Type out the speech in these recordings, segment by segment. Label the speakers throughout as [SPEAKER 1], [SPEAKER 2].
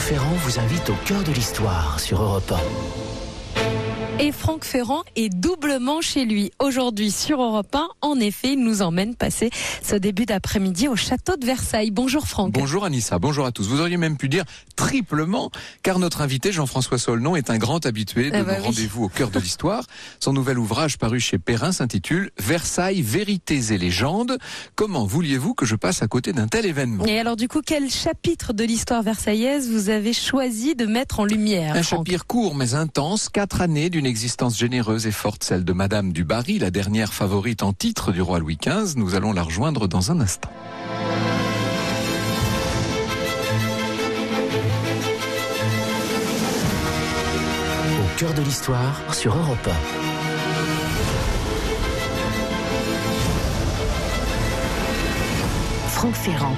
[SPEAKER 1] Ferrand vous invite au cœur de l'histoire sur Europe 1.
[SPEAKER 2] Et Franck Ferrand est doublement chez lui aujourd'hui sur Europe 1. En effet, il nous emmène passer ce début d'après-midi au château de Versailles. Bonjour Franck.
[SPEAKER 3] Bonjour Anissa, bonjour à tous. Vous auriez même pu dire triplement, car notre invité Jean-François Solnon est un grand habitué de
[SPEAKER 2] Ah bah
[SPEAKER 3] nos
[SPEAKER 2] oui.
[SPEAKER 3] rendez-vous au cœur de l'histoire. Son nouvel ouvrage paru chez Perrin s'intitule Versailles, vérités et légendes. Comment vouliez-vous que je passe à côté d'un tel événement?
[SPEAKER 2] Et alors du coup, quel chapitre de l'histoire versaillaise vous avez choisi de mettre en lumière
[SPEAKER 3] Un
[SPEAKER 2] Franck?
[SPEAKER 3] chapitre court mais intense, quatre années d'une existence généreuse et forte, celle de Madame du Barry, la dernière favorite en titre du roi Louis XV. Nous allons la rejoindre dans un instant.
[SPEAKER 1] Au cœur de l'histoire sur Europe
[SPEAKER 4] Franck Ferrand.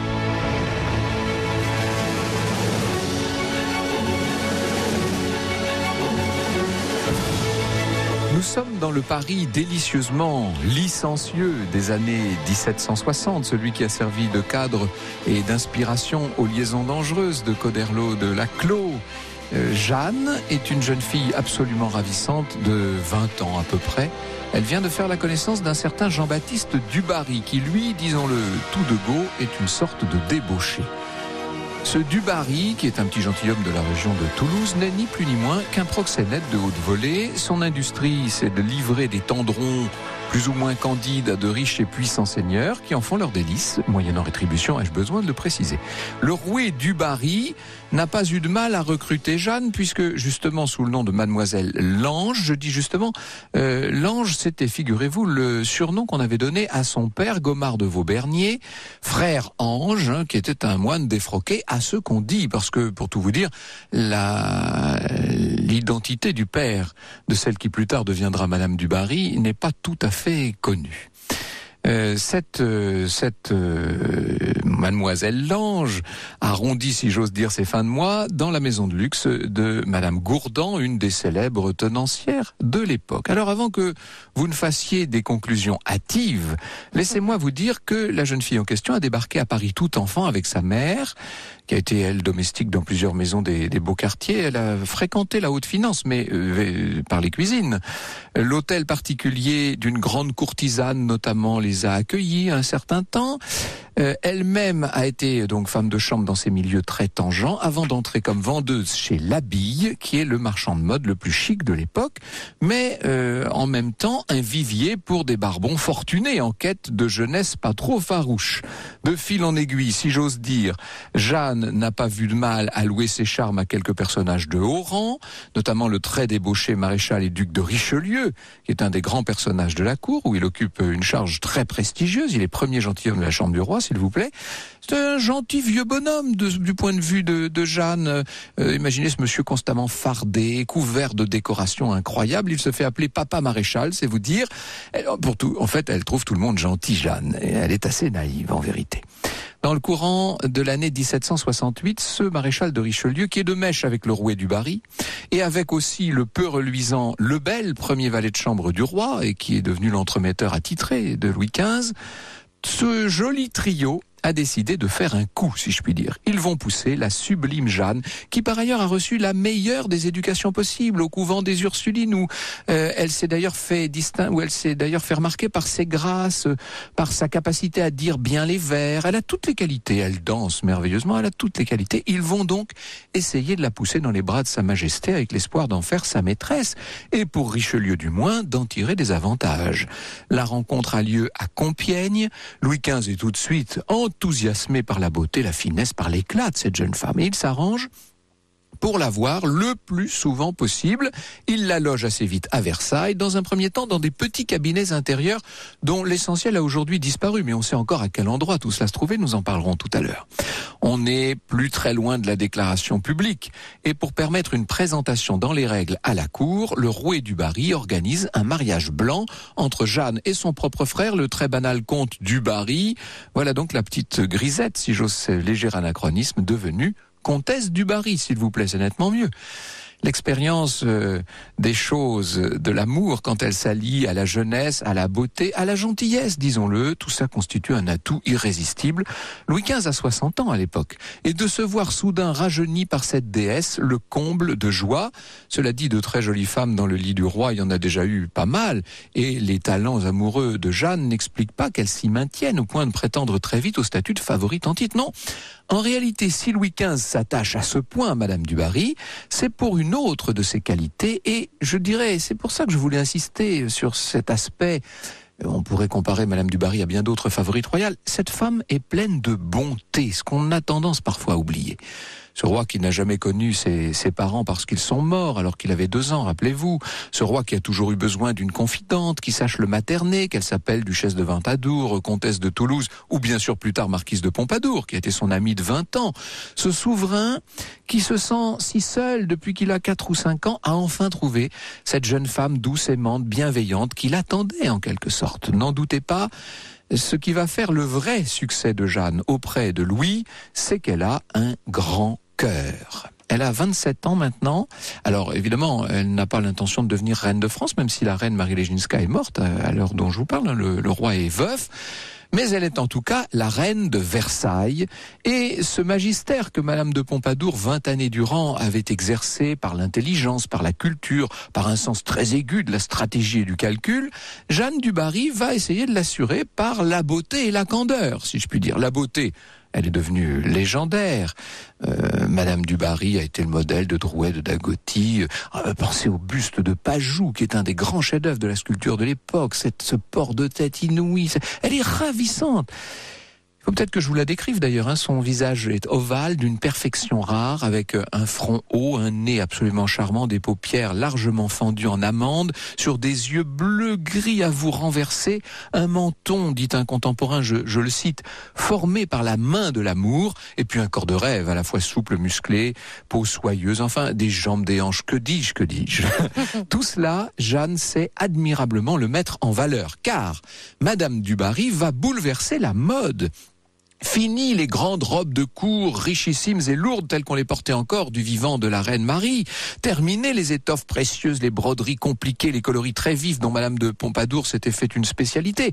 [SPEAKER 3] Nous sommes dans le Paris délicieusement licencieux des années 1760, celui qui a servi de cadre et d'inspiration aux liaisons dangereuses de Coderlo de Laclos. Euh, Jeanne est une jeune fille absolument ravissante de 20 ans à peu près. Elle vient de faire la connaissance d'un certain Jean-Baptiste Dubarry qui, lui, disons-le tout de go, est une sorte de débauché. Ce Dubarry, qui est un petit gentilhomme de la région de Toulouse, n'est ni plus ni moins qu'un proxénète de haute volée. Son industrie, c'est de livrer des tendrons plus ou moins candides à de riches et puissants seigneurs qui en font leur délice, moyennant rétribution, ai-je besoin de le préciser. Le roué Dubarry n'a pas eu de mal à recruter Jeanne, puisque justement sous le nom de Mademoiselle Lange, je dis justement, euh, Lange, c'était, figurez-vous, le surnom qu'on avait donné à son père, Gomard de Vaubernier, frère Ange, hein, qui était un moine défroqué, à ce qu'on dit, parce que, pour tout vous dire, la, l'identité du père de celle qui plus tard deviendra Madame du Barry n'est pas tout à fait connue. Euh, cette euh, cette euh, mademoiselle Lange arrondit, si j'ose dire, ses fins de mois dans la maison de luxe de Madame Gourdan, une des célèbres tenancières de l'époque. Alors, avant que vous ne fassiez des conclusions hâtives, laissez-moi vous dire que la jeune fille en question a débarqué à Paris tout enfant avec sa mère, qui a été elle domestique dans plusieurs maisons des, des beaux quartiers. Elle a fréquenté la haute finance, mais euh, par les cuisines. L'hôtel particulier d'une grande courtisane, notamment, les a accueillis un certain temps. Euh, Elle-même a été donc femme de chambre dans ces milieux très tangents avant d'entrer comme vendeuse chez Labille, qui est le marchand de mode le plus chic de l'époque, mais euh, en même temps un vivier pour des barbons fortunés en quête de jeunesse pas trop farouche. De fil en aiguille, si j'ose dire, Jeanne n'a pas vu de mal à louer ses charmes à quelques personnages de haut rang, notamment le très débauché maréchal et duc de Richelieu, qui est un des grands personnages de la cour, où il occupe une charge très prestigieuse. Il est premier gentilhomme de la chambre du roi, s'il vous plaît. C'est un gentil vieux bonhomme du point de vue de, Jeanne. Euh, imaginez ce monsieur constamment fardé, couvert de décorations incroyables. Il se fait appeler papa maréchal, c'est vous dire. Pour tout, en fait, elle trouve tout le monde gentil, Jeanne. Et elle est assez naïve, en vérité. Dans le courant de l'année 1768, ce maréchal de Richelieu, qui est de mèche avec le rouet du Barry, et avec aussi le peu reluisant Lebel, premier valet de chambre du roi, et qui est devenu l'entremetteur attitré de Louis XV, ce joli trio a décidé de faire un coup, si je puis dire. Ils vont pousser la sublime Jeanne, qui par ailleurs a reçu la meilleure des éducations possibles au couvent des Ursulines, où euh, elle s'est d'ailleurs fait distinct, où elle s'est d'ailleurs fait remarquer par ses grâces, par sa capacité à dire bien les vers. Elle a toutes les qualités. Elle danse merveilleusement. Elle a toutes les qualités. Ils vont donc essayer de la pousser dans les bras de Sa Majesté avec l'espoir d'en faire sa maîtresse et pour Richelieu du moins d'en tirer des avantages. La rencontre a lieu à Compiègne. Louis XV est tout de suite enthousiasmé par la beauté, la finesse, par l'éclat de cette jeune femme. Et il s'arrange pour la voir le plus souvent possible. Il la loge assez vite à Versailles, dans un premier temps dans des petits cabinets intérieurs dont l'essentiel a aujourd'hui disparu, mais on sait encore à quel endroit tout cela se trouvait, nous en parlerons tout à l'heure. On n'est plus très loin de la déclaration publique, et pour permettre une présentation dans les règles à la cour, le rouet du Barry organise un mariage blanc entre Jeanne et son propre frère, le très banal comte du Barry. Voilà donc la petite grisette, si j'ose léger anachronisme, devenue comtesse du Barry, s'il vous plaît, c'est nettement mieux. l'expérience euh, des choses, de l'amour quand elle s'allie à la jeunesse, à la beauté, à la gentillesse, disons-le, tout ça constitue un atout irrésistible. Louis XV a 60 ans à l'époque, et de se voir soudain rajeuni par cette déesse, le comble de joie. Cela dit, de très jolies femmes dans le lit du roi, il y en a déjà eu pas mal, et les talents amoureux de Jeanne n'expliquent pas qu'elle s'y maintienne au point de prétendre très vite au statut de favorite en titre. Non, en réalité, si Louis XV s'attache à ce point à Madame du Barry, c'est pour une autre de ses qualités, et je dirais, c'est pour ça que je voulais insister sur cet aspect on pourrait comparer Madame du Barry à bien d'autres favorites royales. Cette femme est pleine de bonté, ce qu'on a tendance parfois à oublier. Ce roi qui n'a jamais connu ses, parents parce qu'ils sont morts alors qu'il avait deux ans, rappelez-vous. Ce roi qui a toujours eu besoin d'une confidente, qui sache le materner, qu'elle s'appelle Duchesse de Ventadour, Comtesse de Toulouse, ou bien sûr plus tard Marquise de Pompadour, qui a été son amie de 20 ans. Ce souverain qui se sent si seul depuis qu'il a quatre ou cinq ans a enfin trouvé cette jeune femme douce, aimante, bienveillante, qu'il attendait en quelque sorte. N'en doutez pas, ce qui va faire le vrai succès de Jeanne auprès de Louis, c'est qu'elle a un grand Elle a 27 ans maintenant. Alors évidemment, elle n'a pas l'intention de devenir reine de France, même si la reine Marie Léginska est morte à l'heure dont je vous parle. Hein. Le, roi est veuf mais elle est en tout cas la reine de Versailles, et ce magistère que Madame de Pompadour, vingt années durant, avait exercé par l'intelligence, par la culture, par un sens très aigu de la stratégie et du calcul, Jeanne du Barry va essayer de l'assurer par la beauté et la candeur, si je puis dire. La beauté, elle est devenue légendaire. Euh, Madame du Barry a été le modèle de Drouet, de Dagotti. Euh, pensez au buste de Pajou, qui est un des grands chefs-d'œuvre de la sculpture de l'époque. Ce port de tête inouï, elle est ravissante. Il faut peut-être que je vous la décrive d'ailleurs. Hein. Son visage est ovale, d'une perfection rare, avec euh, un front haut, un nez absolument charmant, des paupières largement fendues en amande, sur des yeux bleu-gris à vous renverser, un menton, dit un contemporain, je, je, le cite, formé par la main de l'amour, et puis un corps de rêve, à la fois souple, musclé, peau soyeuse, enfin des jambes, des hanches, que dis-je, que dis-je Tout cela, Jeanne sait admirablement le mettre en valeur, car Madame Dubarry va bouleverser la mode. Fini les grandes robes de cour richissimes et lourdes telles qu'on les portait encore du vivant de la reine Marie. Terminé les étoffes précieuses, les broderies compliquées, les coloris très vifs dont Madame de Pompadour s'était fait une spécialité.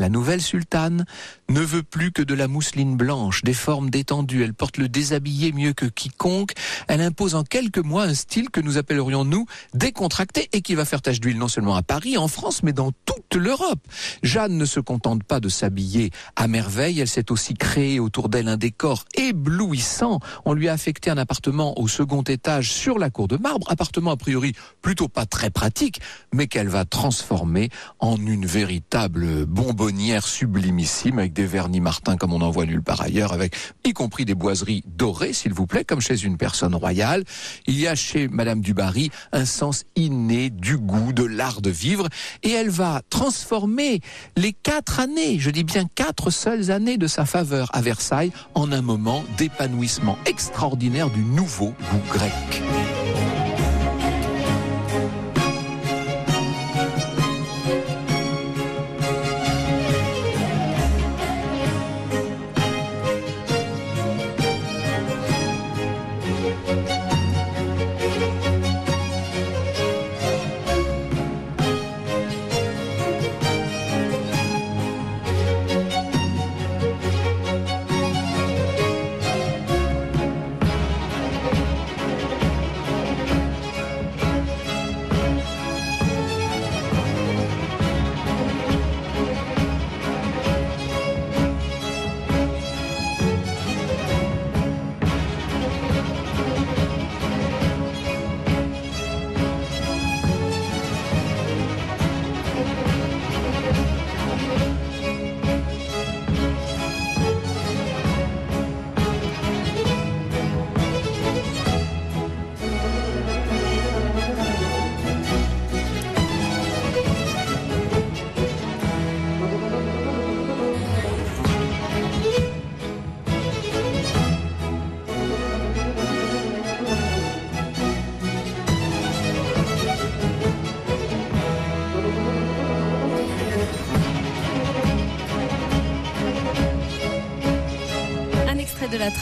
[SPEAKER 3] La nouvelle sultane ne veut plus que de la mousseline blanche, des formes détendues. Elle porte le déshabillé mieux que quiconque. Elle impose en quelques mois un style que nous appellerions, nous, décontracté et qui va faire tache d'huile non seulement à Paris, en France, mais dans toute l'Europe. Jeanne ne se contente pas de s'habiller à merveille. Elle s'est aussi créée autour d'elle un décor éblouissant. On lui a affecté un appartement au second étage sur la cour de marbre. Appartement a priori plutôt pas très pratique, mais qu'elle va transformer en une véritable bonbonne sublimissime avec des vernis Martin comme on n'en voit nulle part ailleurs, avec y compris des boiseries dorées, s'il vous plaît, comme chez une personne royale. Il y a chez Madame du Barry un sens inné du goût, de l'art de vivre, et elle va transformer les quatre années, je dis bien quatre seules années de sa faveur à Versailles en un moment d'épanouissement extraordinaire du nouveau goût grec.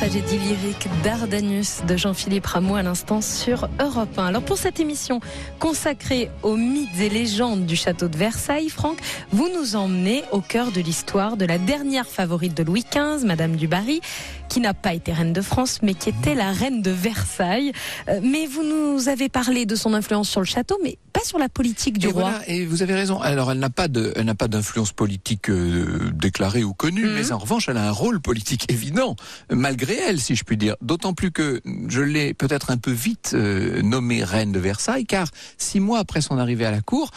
[SPEAKER 2] Tragédie lyrique Dardanius de Jean-Philippe Rameau à l'instant sur Europe 1. Alors pour cette émission consacrée aux mythes et légendes du château de Versailles, Franck, vous nous emmenez au cœur de l'histoire de la dernière favorite de Louis XV, Madame du Barry, qui n'a pas été reine de France, mais qui était la reine de Versailles. Euh, mais vous nous avez parlé de son influence sur le château, mais pas sur la politique du
[SPEAKER 3] et
[SPEAKER 2] roi.
[SPEAKER 3] Voilà, et vous avez raison. Alors, elle n'a pas de, elle n'a pas d'influence politique euh, déclarée ou connue,
[SPEAKER 2] Mhm.
[SPEAKER 3] mais en revanche, elle a un rôle politique évident, malgré elle, si je puis dire. D'autant plus que je l'ai peut-être un peu vite euh, nommée reine de Versailles, car six mois après son arrivée à la cour,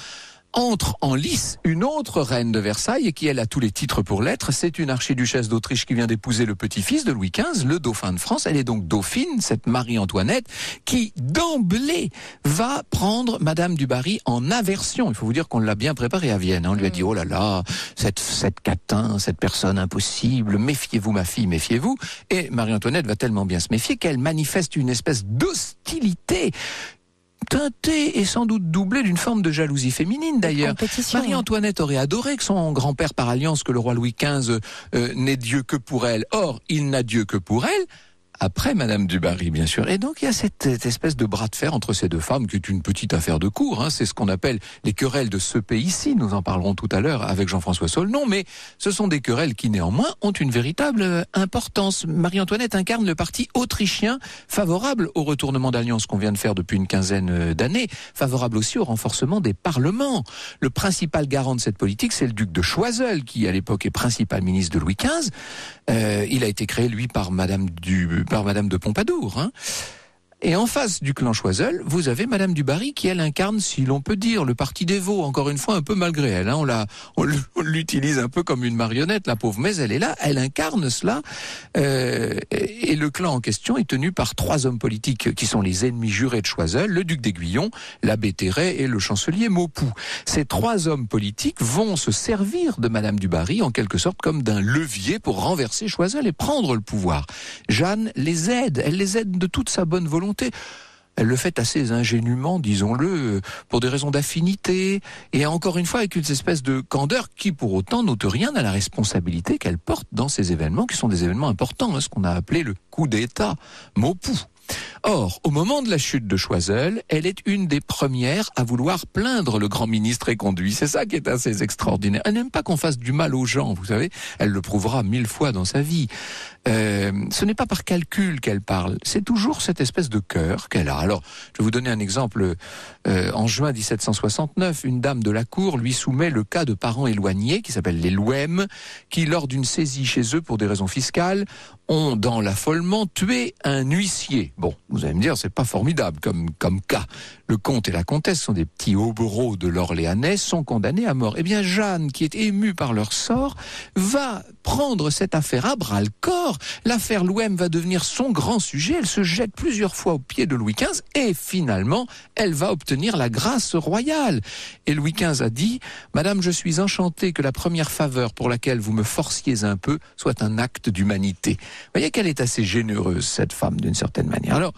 [SPEAKER 3] entre en lice une autre reine de Versailles et qui elle a tous les titres pour l'être. C'est une archiduchesse d'Autriche qui vient d'épouser le petit-fils de Louis XV, le dauphin de France. Elle est donc dauphine, cette Marie-Antoinette, qui d'emblée va prendre Madame du Barry en aversion. Il faut vous dire qu'on l'a bien préparée à Vienne. hein. On lui a dit oh là là, cette cette catin, cette personne impossible, méfiez-vous ma fille, méfiez-vous. Et Marie-Antoinette va tellement bien se méfier qu'elle manifeste une espèce d'hostilité teintée et sans doute doublée d'une forme de jalousie féminine d'ailleurs. Marie-Antoinette aurait adoré que son grand-père par alliance, que le roi Louis XV euh, n'ait Dieu que pour elle. Or, il n'a Dieu que pour elle. Après Madame du Barry, bien sûr. Et donc il y a cette, espèce de bras de fer entre ces deux femmes, qui est une petite affaire de cour. Hein. C'est ce qu'on appelle les querelles de ce pays-ci. Nous en parlerons tout à l'heure avec Jean-François Saulnon. Mais ce sont des querelles qui, néanmoins, ont une véritable euh, importance. Marie-Antoinette incarne le parti autrichien favorable au retournement d'alliance qu'on vient de faire depuis une quinzaine euh, d'années, favorable aussi au renforcement des parlements. Le principal garant de cette politique, c'est le duc de Choiseul, qui à l'époque est principal ministre de Louis XV. Euh, il a été créé, lui, par Madame, du, par Madame de Pompadour. Hein. Et en face du clan Choiseul, vous avez Madame du Barry qui, elle, incarne, si l'on peut dire, le parti des veaux, encore une fois, un peu malgré elle. Hein. On, la, on l'utilise un peu comme une marionnette, la pauvre, mais elle est là, elle incarne cela. Euh, et le clan en question est tenu par trois hommes politiques qui sont les ennemis jurés de Choiseul, le duc d'Aiguillon, l'abbé Terray et le chancelier Maupoux. Ces trois hommes politiques vont se servir de Madame du Barry, en quelque sorte, comme d'un levier pour renverser Choiseul et prendre le pouvoir. Jeanne les aide, elle les aide de toute sa bonne volonté. Elle le fait assez ingénument, disons-le, pour des raisons d'affinité, et encore une fois avec une espèce de candeur qui, pour autant, n'ôte rien à la responsabilité qu'elle porte dans ces événements, qui sont des événements importants, hein, ce qu'on a appelé le coup d'État, Maupoux. Or, au moment de la chute de Choiseul, elle est une des premières à vouloir plaindre le grand ministre éconduit. C'est ça qui est assez extraordinaire. Elle n'aime pas qu'on fasse du mal aux gens, vous savez. Elle le prouvera mille fois dans sa vie. Euh, ce n'est pas par calcul qu'elle parle, c'est toujours cette espèce de cœur qu'elle a. Alors, je vais vous donner un exemple. Euh, en juin 1769, une dame de la cour lui soumet le cas de parents éloignés qui s'appellent les Louem, qui, lors d'une saisie chez eux pour des raisons fiscales, ont, dans l'affolement, tué un huissier. Bon, vous allez me dire, c'est pas formidable comme, comme cas. Le comte et la comtesse sont des petits hobereaux de l'Orléanais, sont condamnés à mort. Eh bien, Jeanne, qui est émue par leur sort, va prendre cette affaire à bras le corps. L'affaire Louem va devenir son grand sujet. Elle se jette plusieurs fois aux pieds de Louis XV et finalement, elle va obtenir la grâce royale. Et Louis XV a dit, Madame, je suis enchanté que la première faveur pour laquelle vous me forciez un peu soit un acte d'humanité. Vous voyez qu'elle est assez généreuse, cette femme, d'une certaine manière. Alors,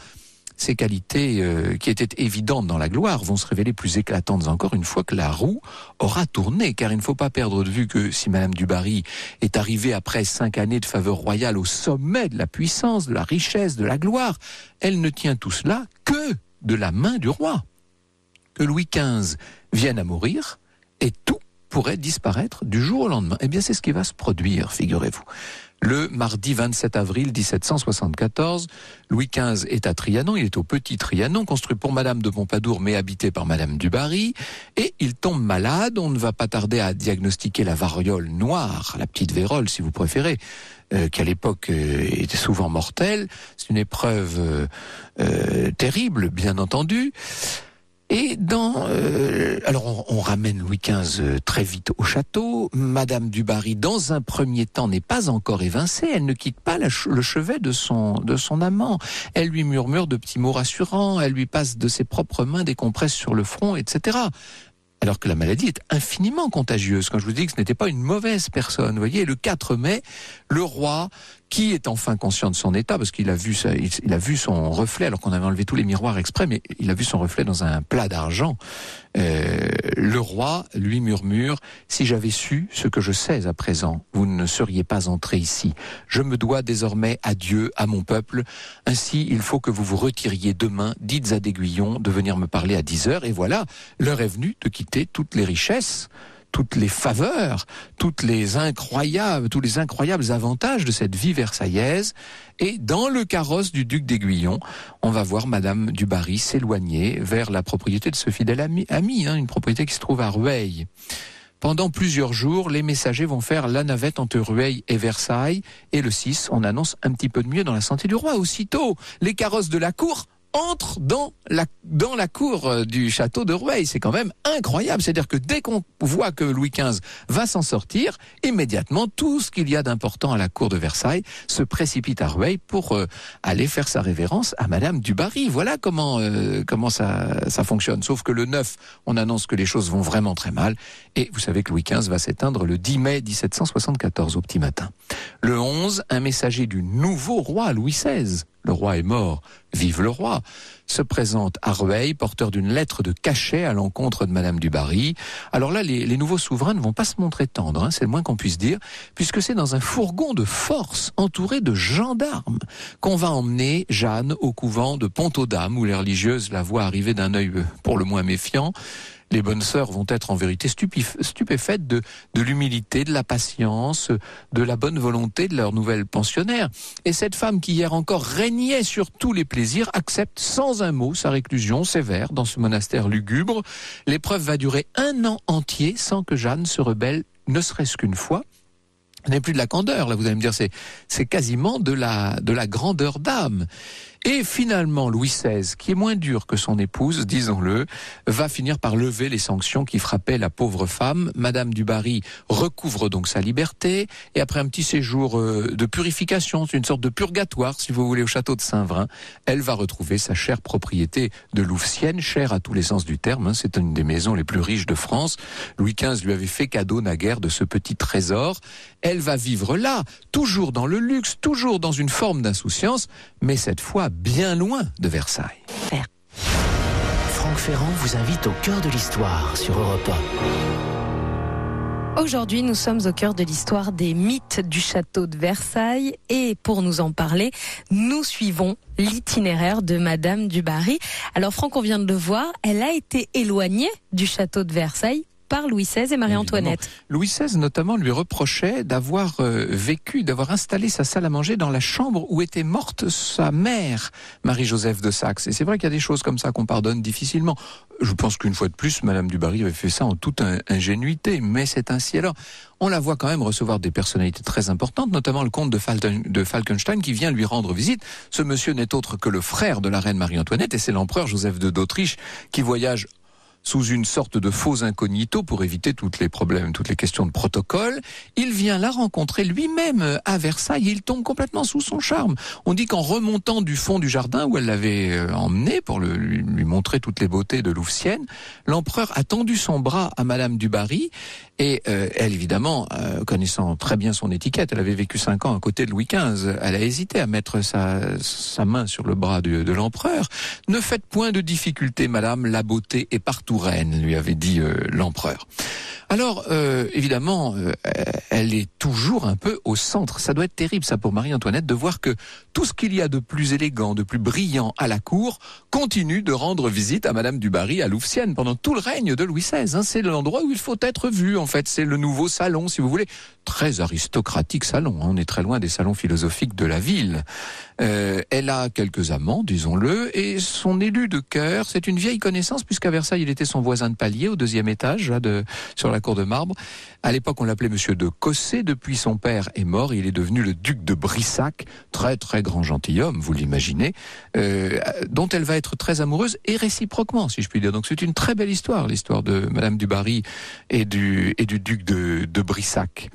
[SPEAKER 3] ces qualités euh, qui étaient évidentes dans la gloire vont se révéler plus éclatantes encore une fois que la roue aura tourné, car il ne faut pas perdre de vue que si Madame du Barry est arrivée après cinq années de faveur royale au sommet de la puissance, de la richesse, de la gloire, elle ne tient tout cela que de la main du roi. Que Louis XV vienne à mourir et tout pourrait disparaître du jour au lendemain. Eh bien, c'est ce qui va se produire, figurez-vous. Le mardi 27 avril 1774, Louis XV est à Trianon, il est au Petit Trianon, construit pour Madame de Pompadour mais habité par Madame du Barry, et il tombe malade, on ne va pas tarder à diagnostiquer la variole noire, la petite vérole si vous préférez, euh, qui à l'époque euh, était souvent mortelle. C'est une épreuve euh, euh, terrible, bien entendu. Et dans, euh, alors on, ramène Louis XV euh, très vite au château. Madame du Barry, dans un premier temps, n'est pas encore évincée. Elle ne quitte pas le chevet de son de son amant. Elle lui murmure de petits mots rassurants. Elle lui passe de ses propres mains des compresses sur le front, etc. Alors que la maladie est infiniment contagieuse. Quand je vous dis que ce n'était pas une mauvaise personne, vous voyez, le 4 mai, le roi qui est enfin conscient de son état, parce qu'il a vu, il, a vu son reflet, alors qu'on avait enlevé tous les miroirs exprès, mais il a vu son reflet dans un plat d'argent. Euh, le roi lui murmure Si j'avais su ce que je sais à présent, vous ne seriez pas entré ici. Je me dois désormais à Dieu, à mon peuple. Ainsi, il faut que vous vous retiriez demain. Dites à d'Aiguillon de venir me parler à 10 heures. Et voilà, l'heure est venue de quitter toutes les richesses toutes les faveurs, toutes les incroyables, tous les incroyables avantages de cette vie versaillaise. Et dans le carrosse du duc d'Aiguillon, on va voir Madame du Barry s'éloigner vers la propriété de ce fidèle ami, hein, une propriété qui se trouve à Rueil. Pendant plusieurs jours, les messagers vont faire la navette entre Rueil et Versailles. Et le 6, on annonce un petit peu de mieux dans la santé du roi. Aussitôt, les carrosses de la cour entre dans la, dans la cour euh, du château de Rueil. C'est quand même incroyable. C'est-à-dire que dès qu'on voit que Louis XV va s'en sortir, immédiatement, tout ce qu'il y a d'important à la cour de Versailles se précipite à Rueil pour euh, aller faire sa révérence à Madame du Barry. Voilà comment, euh, comment ça, ça fonctionne. Sauf que le 9, on annonce que les choses vont vraiment très mal. Et vous savez que Louis XV va s'éteindre le 10 mai 1774 au petit matin. Le 11, un messager du nouveau roi Louis XVI le roi est mort, vive le roi, se présente à Rueil, porteur d'une lettre de cachet à l'encontre de Madame du Barry. Alors là, les, nouveaux souverains ne vont pas se montrer tendres, hein, c'est le moins qu'on puisse dire, puisque c'est dans un fourgon de force entouré de gendarmes qu'on va emmener Jeanne au couvent de Pont-aux-Dames, où les religieuses la voient arriver d'un œil euh, pour le moins méfiant les bonnes sœurs vont être en vérité stupéfaites de, l'humilité, de la patience, de la bonne volonté de leur nouvelle pensionnaire. Et cette femme qui hier encore régnait sur tous les plaisirs accepte sans un mot sa réclusion sévère dans ce monastère lugubre. L'épreuve va durer un an entier sans que Jeanne se rebelle ne serait-ce qu'une fois n'est plus de la candeur. Là, vous allez me dire, c'est, c'est quasiment de la, de la grandeur d'âme. Et finalement, Louis XVI, qui est moins dur que son épouse, disons-le, va finir par lever les sanctions qui frappaient la pauvre femme. Madame du Barry recouvre donc sa liberté, et après un petit séjour euh, de purification, c'est une sorte de purgatoire, si vous voulez, au château de Saint-Vrain, elle va retrouver sa chère propriété de Louvciennes, chère à tous les sens du terme. Hein. C'est une des maisons les plus riches de France. Louis XV lui avait fait cadeau naguère de ce petit trésor. Elle va vivre là, toujours dans le luxe, toujours dans une forme d'insouciance, mais cette fois bien loin de Versailles.
[SPEAKER 1] Franck Ferrand vous invite au cœur de l'histoire sur Europe
[SPEAKER 2] 1. Aujourd'hui, nous sommes au cœur de l'histoire des mythes du château de Versailles et pour nous en parler, nous suivons l'itinéraire de Madame du Barry. Alors Franck, on vient de le voir, elle a été éloignée du château de Versailles Louis XVI et Marie-Antoinette.
[SPEAKER 3] Louis XVI notamment lui reprochait d'avoir euh, vécu, d'avoir installé sa salle à manger dans la chambre où était morte sa mère, Marie-Joseph de Saxe. Et c'est vrai qu'il y a des choses comme ça qu'on pardonne difficilement. Je pense qu'une fois de plus, Madame du Barry avait fait ça en toute ingénuité, mais c'est ainsi. Alors, on la voit quand même recevoir des personnalités très importantes, notamment le comte de, de Falkenstein qui vient lui rendre visite. Ce monsieur n'est autre que le frère de la reine Marie-Antoinette et c'est l'empereur Joseph II d'Autriche qui voyage sous une sorte de faux incognito pour éviter toutes les problèmes, toutes les questions de protocole. Il vient la rencontrer lui-même à Versailles il tombe complètement sous son charme. On dit qu'en remontant du fond du jardin où elle l'avait euh, emmené pour lui, montrer toutes les beautés de Louvciennes, l'empereur a tendu son bras à Madame du Barry et euh, elle, évidemment, euh, connaissant très bien son étiquette, elle avait vécu cinq ans à côté de Louis XV, elle a hésité à mettre sa, main sur le bras de, de l'empereur. Ne faites point de difficulté, Madame, la beauté est partout reine, lui avait dit euh, l'empereur. Alors, euh, évidemment, euh, elle est toujours un peu au centre. Ça doit être terrible, ça, pour Marie-Antoinette, de voir que tout ce qu'il y a de plus élégant, de plus brillant à la cour, continue de rendre visite à Madame du Barry à Louvciennes pendant tout le règne de Louis XVI. Hein. C'est l'endroit où il faut être vu, en fait. C'est le nouveau salon, si vous voulez. Très aristocratique salon. Hein. On est très loin des salons philosophiques de la ville. Euh, elle a quelques amants, disons-le, et son élu de cœur, c'est une vieille connaissance, puisqu'à Versailles, il était son voisin de palier au deuxième étage, là, de, sur la cour de marbre. À l'époque, on l'appelait Monsieur de Cossé. Depuis, son père est mort. Il est devenu le duc de Brissac, très très grand gentilhomme, vous l'imaginez, euh, dont elle va être très amoureuse et réciproquement, si je puis dire. Donc c'est une très belle histoire, l'histoire de Madame du Barry et du et du duc de, de Brissac.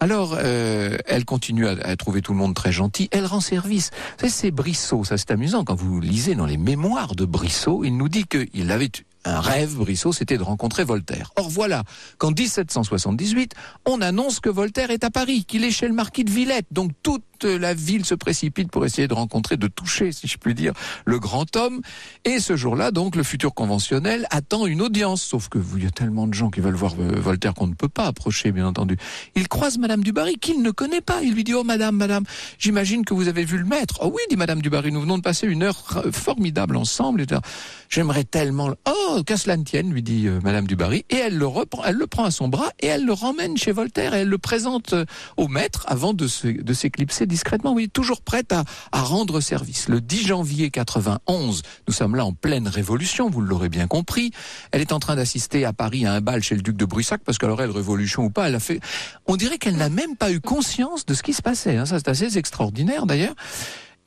[SPEAKER 3] Alors, euh, elle continue à, trouver tout le monde très gentil. Elle rend service. C'est Brissot, ça c'est amusant. Quand vous lisez dans les mémoires de Brissot, il nous dit qu'il avait un rêve, Brissot, c'était de rencontrer Voltaire. Or voilà qu'en 1778, on annonce que Voltaire est à Paris, qu'il est chez le marquis de Villette. Donc toute la ville se précipite pour essayer de rencontrer, de toucher, si je puis dire, le grand homme. Et ce jour-là, donc, le futur conventionnel attend une audience. Sauf que il y a tellement de gens qui veulent voir euh, Voltaire qu'on ne peut pas approcher, bien entendu. Il croise Madame Dubarry qu'il ne connaît pas. Il lui dit, oh Madame, Madame, j'imagine que vous avez vu le maître. Oh oui, dit Madame Dubarry, nous venons de passer une heure formidable ensemble. J'aimerais tellement... Oh, qu'à cela ne tienne, lui dit euh, Madame Dubarry. Et elle le reprend, elle le prend à son bras et elle le ramène chez Voltaire et elle le présente euh, au maître avant de s'éclipser discrètement. Oui, toujours prête à, à rendre service. Le 10 janvier 91, nous sommes là en pleine révolution, vous l'aurez bien compris. Elle est en train d'assister à Paris à un bal chez le duc de Brussac parce qu'alors elle, révolution ou pas, elle a fait... On dirait qu'elle n'a même pas eu conscience de ce qui se passait. Hein. Ça, c'est assez extraordinaire d'ailleurs.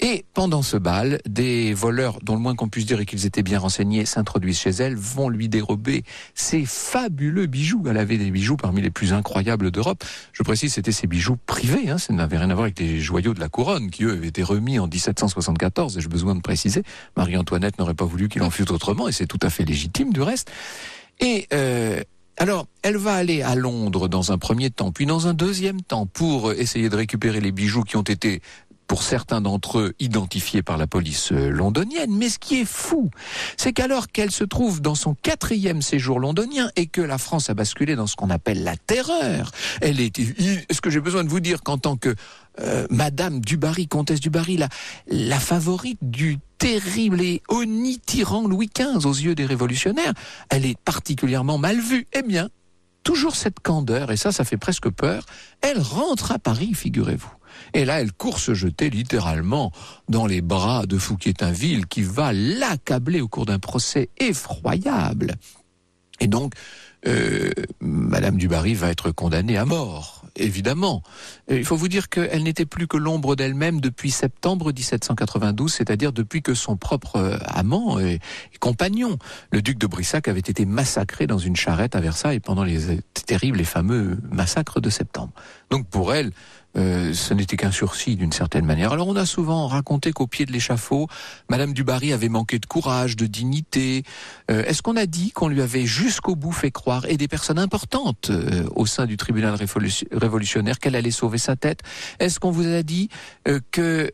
[SPEAKER 3] Et pendant ce bal, des voleurs, dont le moins qu'on puisse dire est qu'ils étaient bien renseignés, s'introduisent chez elle, vont lui dérober ses fabuleux bijoux. Elle avait des bijoux parmi les plus incroyables d'Europe. Je précise, c'était ses bijoux privés, hein, ça n'avait rien à voir avec les joyaux de la couronne, qui eux avaient été remis en 1774, et j'ai besoin de préciser, Marie-Antoinette n'aurait pas voulu qu'il en fût autrement, et c'est tout à fait légitime du reste. Et euh, alors, elle va aller à Londres dans un premier temps, puis dans un deuxième temps, pour essayer de récupérer les bijoux qui ont été pour certains d'entre eux identifiés par la police euh, londonienne. Mais ce qui est fou, c'est qu'alors qu'elle se trouve dans son quatrième séjour londonien et que la France a basculé dans ce qu'on appelle la terreur, elle est. Est-ce que j'ai besoin de vous dire qu'en tant que euh, Madame Dubarry, comtesse Dubarry, la, la favorite du terrible et honni tyran Louis XV aux yeux des révolutionnaires, elle est particulièrement mal vue. Eh bien, toujours cette candeur, et ça, ça fait presque peur, elle rentre à Paris, figurez-vous. Et là, elle court se jeter littéralement dans les bras de Fouquier-Tinville qui va l'accabler au cours d'un procès effroyable. Et donc, euh, Madame Dubarry va être condamnée à mort, évidemment. il faut vous dire qu'elle n'était plus que l'ombre d'elle-même depuis septembre 1792, c'est-à-dire depuis que son propre euh, amant et, compagnon, le duc de Brissac, avait été massacré dans une charrette à Versailles pendant les terribles et fameux massacres de septembre. Donc pour elle, euh, ce n'était qu'un sursis d'une certaine manière. Alors on a souvent raconté qu'au pied de l'échafaud, Madame Dubarry avait manqué de courage, de dignité. Euh, est-ce qu'on a dit qu'on lui avait jusqu'au bout fait croire, et des personnes importantes euh, au sein du tribunal révolutionnaire, qu'elle allait sauver sa tête? Est-ce qu'on vous a dit qu'elle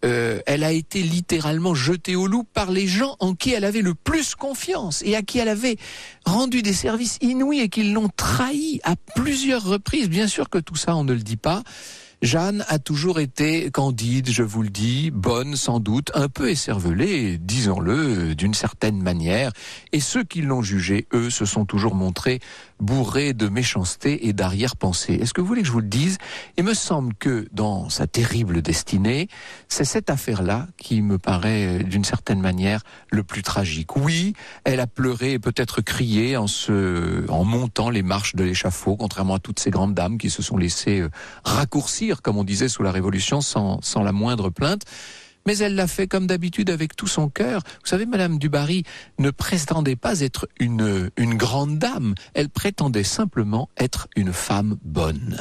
[SPEAKER 3] a été littéralement jetée au loup par les gens en qui elle avait le plus confiance et à qui elle avait rendu des services inouïs et qui l'ont trahi à plusieurs reprises? Bien sûr que tout ça, on ne le dit pas. Jeanne a toujours été candide, je vous le dis, bonne sans doute, un peu écervelée, disons-le, d'une certaine manière, et ceux qui l'ont jugée, eux, se sont toujours montrés bourrés de méchanceté et d'arrière-pensée. Est-ce que vous voulez que je vous le dise? Il me semble que dans sa terrible destinée, c'est cette affaire-là qui me paraît, d'une certaine manière, le plus tragique. Oui, elle a pleuré et peut-être crié en se, en montant les marches de l'échafaud, contrairement à toutes ces grandes dames qui se sont laissées euh, raccourcir comme on disait sous la Révolution, sans, sans la moindre plainte mais elle l'a fait comme d'habitude avec tout son cœur. Vous savez, Madame Dubarry ne prétendait pas être une, une grande dame, elle prétendait simplement être une femme bonne.